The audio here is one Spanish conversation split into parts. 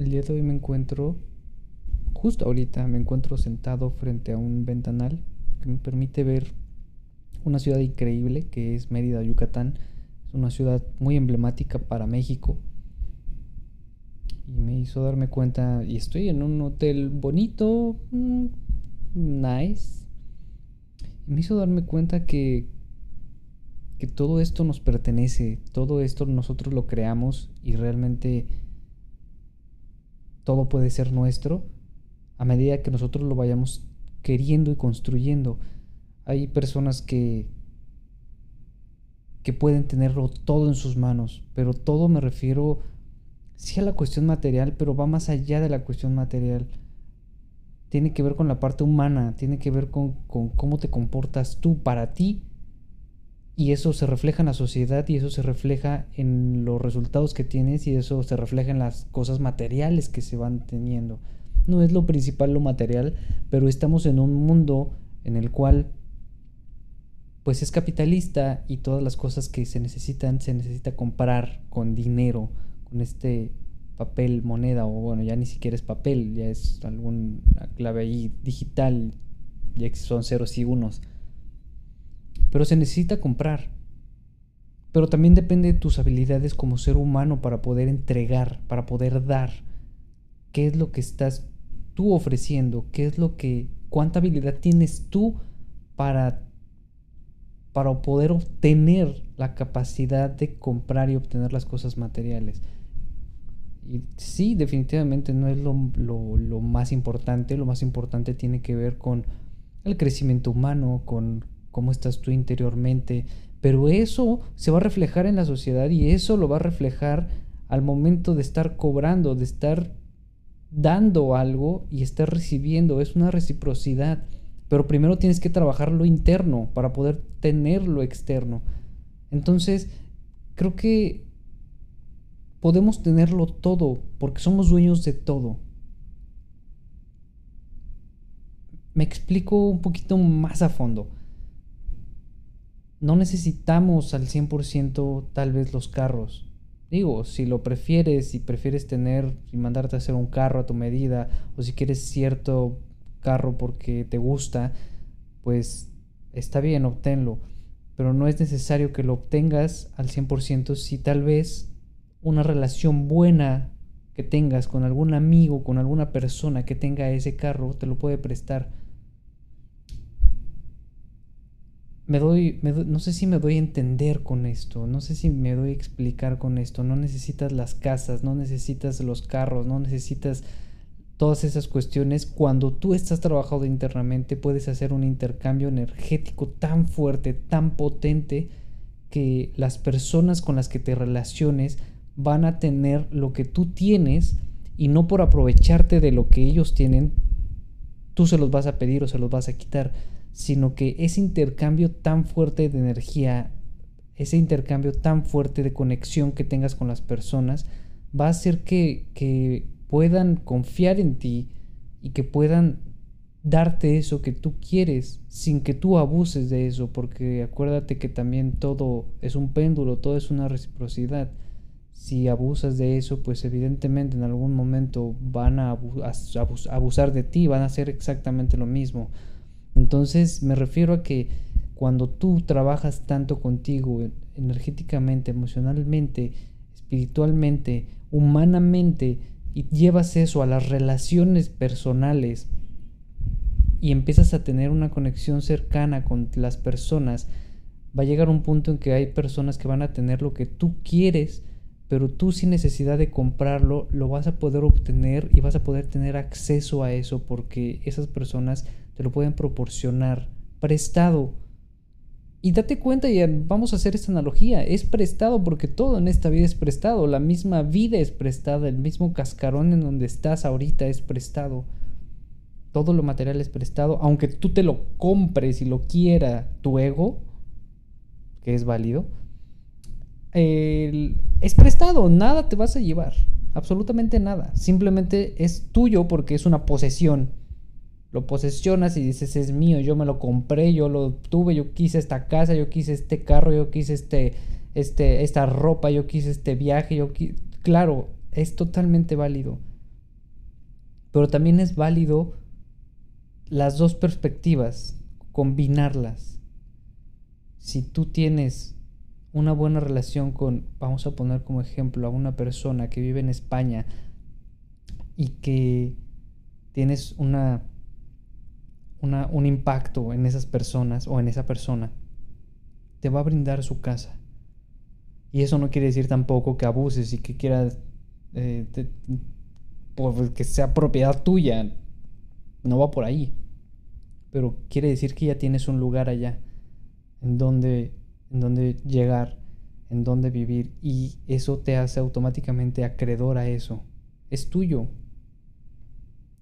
el día de hoy me encuentro, justo ahorita me encuentro sentado frente a un ventanal que me permite ver una ciudad increíble que es Mérida, Yucatán. Es una ciudad muy emblemática para México. Y me hizo darme cuenta, y estoy en un hotel bonito, mm, nice. Y me hizo darme cuenta que, que todo esto nos pertenece, todo esto nosotros lo creamos y realmente todo puede ser nuestro a medida que nosotros lo vayamos queriendo y construyendo. Hay personas que que pueden tenerlo todo en sus manos, pero todo me refiero sí a la cuestión material, pero va más allá de la cuestión material. Tiene que ver con la parte humana, tiene que ver con, con cómo te comportas tú para ti y eso se refleja en la sociedad y eso se refleja en los resultados que tienes y eso se refleja en las cosas materiales que se van teniendo. No es lo principal lo material, pero estamos en un mundo en el cual pues es capitalista y todas las cosas que se necesitan se necesita comprar con dinero, con este papel, moneda o bueno, ya ni siquiera es papel, ya es alguna clave ahí digital, ya son ceros y unos. Pero se necesita comprar. Pero también depende de tus habilidades como ser humano para poder entregar, para poder dar. ¿Qué es lo que estás tú ofreciendo? ¿Qué es lo que cuánta habilidad tienes tú para para poder obtener la capacidad de comprar y obtener las cosas materiales. Y sí, definitivamente no es lo, lo, más importante, lo más importante tiene que ver con el crecimiento humano, con cómo estás tú interiormente, pero eso se va a reflejar en la sociedad y eso lo va a reflejar al momento de estar cobrando, de estar dando algo y estar recibiendo, es una reciprocidad. Pero primero tienes que trabajar lo interno para poder tener lo externo. Entonces, creo que podemos tenerlo todo porque somos dueños de todo. Me explico un poquito más a fondo. No necesitamos al 100% tal vez los carros. Digo, si lo prefieres, si prefieres tener y mandarte a hacer un carro a tu medida, o si quieres cierto carro porque te gusta, pues está bien, obténlo. Pero no es necesario que lo obtengas al 100% si tal vez una relación buena que tengas con algún amigo, con alguna persona que tenga ese carro, te lo puede prestar. Me doy, no sé si me doy a entender con esto, no sé si me doy a explicar con esto. No necesitas las casas, no necesitas los carros, no necesitas todas esas cuestiones, cuando tú estás trabajando internamente puedes hacer un intercambio energético tan fuerte, tan potente, que las personas con las que te relaciones van a tener lo que tú tienes y no por aprovecharte de lo que ellos tienen, tú se los vas a pedir o se los vas a quitar, sino que ese intercambio tan fuerte de energía, ese intercambio tan fuerte de conexión que tengas con las personas, va a hacer que, que puedan confiar en ti y que puedan darte eso que tú quieres sin que tú abuses de eso, porque acuérdate que también todo es un péndulo, todo es una reciprocidad. Si abusas de eso, pues evidentemente en algún momento van a abusar de ti, van a hacer exactamente lo mismo. Entonces me refiero a que cuando tú trabajas tanto contigo energéticamente, emocionalmente, espiritualmente, humanamente, y llevas eso a las relaciones personales y empiezas a tener una conexión cercana con las personas, va a llegar un punto en que hay personas que van a tener lo que tú quieres, pero tú sin necesidad de comprarlo lo vas a poder obtener y vas a poder tener acceso a eso porque esas personas te lo pueden proporcionar prestado. Y date cuenta, y vamos a hacer esta analogía, es prestado porque todo en esta vida es prestado, la misma vida es prestada, el mismo cascarón en donde estás ahorita es prestado, todo lo material es prestado, aunque tú te lo compres y lo quiera tu ego, que es válido, es prestado, nada te vas a llevar, absolutamente nada, simplemente es tuyo porque es una posesión lo posesionas y dices es mío, yo me lo compré, yo lo tuve, yo quise esta casa, yo quise este carro, yo quise este, este, esta ropa, yo quise este viaje, yo claro, es totalmente válido. Pero también es válido las dos perspectivas, combinarlas. Si tú tienes una buena relación con, vamos a poner como ejemplo, a una persona que vive en España y que tienes una, una, un impacto en esas personas o en esa persona, te va a brindar su casa. Y eso no quiere decir tampoco que abuses y que quieras eh, que sea propiedad tuya. No va por ahí. Pero quiere decir que ya tienes un lugar allá en donde, en donde llegar, en donde vivir. Y eso te hace automáticamente acreedor a eso. Es tuyo.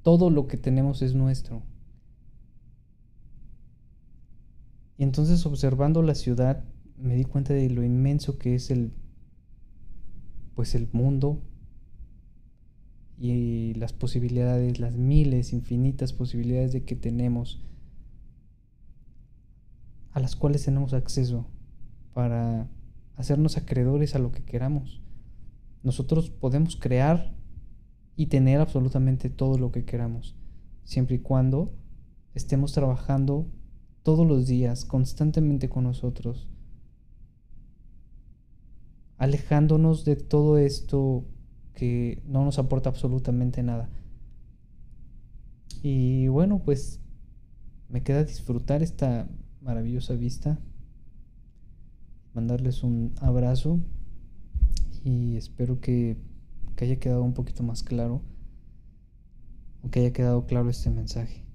Todo lo que tenemos es nuestro. Y entonces observando la ciudad me di cuenta de lo inmenso que es el pues el mundo y las posibilidades, las miles, infinitas posibilidades de que tenemos a las cuales tenemos acceso para hacernos acreedores a lo que queramos. Nosotros podemos crear y tener absolutamente todo lo que queramos, siempre y cuando estemos trabajando todos los días, constantemente con nosotros, alejándonos de todo esto que no nos aporta absolutamente nada. Y bueno, pues me queda disfrutar esta maravillosa vista, mandarles un abrazo y espero que, que haya quedado un poquito más claro o que haya quedado claro este mensaje.